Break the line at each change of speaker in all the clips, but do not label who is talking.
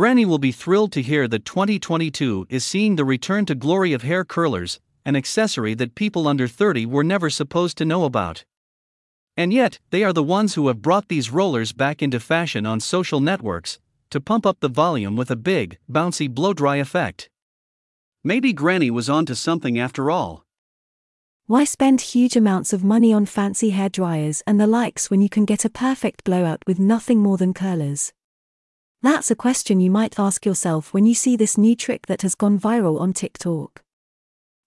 Granny will be thrilled to hear that 2022 is seeing the return to glory of hair curlers, an accessory that people under 30 were never supposed to know about. And yet, they are the ones who have brought these rollers back into fashion on social networks, to pump up the volume with a big, bouncy blow dry effect. Maybe Granny was onto something after all.
Why spend huge amounts of money on fancy hair dryers and the likes when you can get a perfect blowout with nothing more than curlers? That's a question you might ask yourself when you see this new trick that has gone viral on TikTok.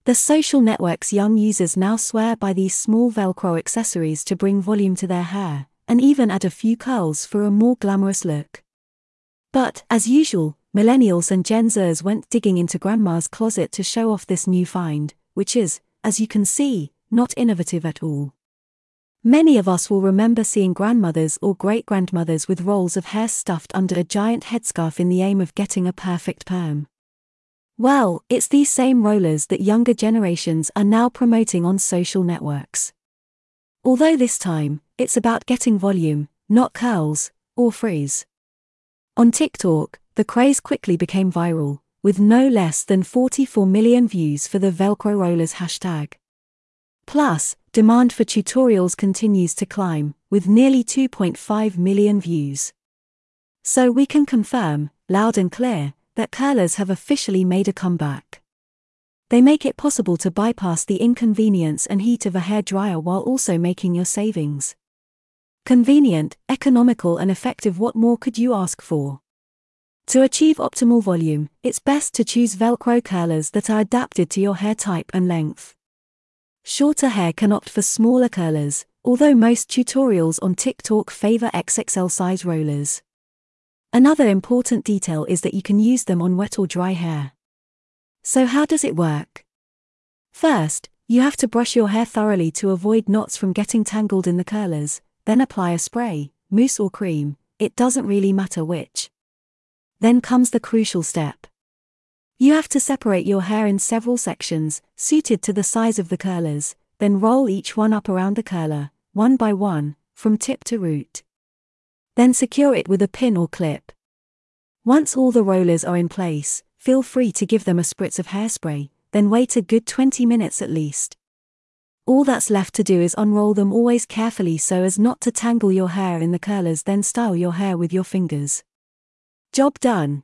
The social network's young users now swear by these small Velcro accessories to bring volume to their hair, and even add a few curls for a more glamorous look. But, as usual, millennials and Gen Zers went digging into grandma's closet to show off this new find, which is, as you can see, not innovative at all. Many of us will remember seeing grandmothers or great grandmothers with rolls of hair stuffed under a giant headscarf in the aim of getting a perfect perm. Well, it's these same rollers that younger generations are now promoting on social networks. Although this time, it's about getting volume, not curls, or frizz. On TikTok, the craze quickly became viral, with no less than 44 million views for the Velcro Rollers hashtag. Plus, demand for tutorials continues to climb, with nearly 2.5 million views. So we can confirm, loud and clear, that curlers have officially made a comeback. They make it possible to bypass the inconvenience and heat of a hair dryer while also making your savings. Convenient, economical, and effective. What more could you ask for? To achieve optimal volume, it's best to choose Velcro curlers that are adapted to your hair type and length. Shorter hair can opt for smaller curlers, although most tutorials on TikTok favor XXL size rollers. Another important detail is that you can use them on wet or dry hair. So, how does it work? First, you have to brush your hair thoroughly to avoid knots from getting tangled in the curlers, then apply a spray, mousse or cream, it doesn't really matter which. Then comes the crucial step. You have to separate your hair in several sections, suited to the size of the curlers, then roll each one up around the curler, one by one, from tip to root. Then secure it with a pin or clip. Once all the rollers are in place, feel free to give them a spritz of hairspray, then wait a good 20 minutes at least. All that's left to do is unroll them always carefully so as not to tangle your hair in the curlers, then style your hair with your fingers. Job done.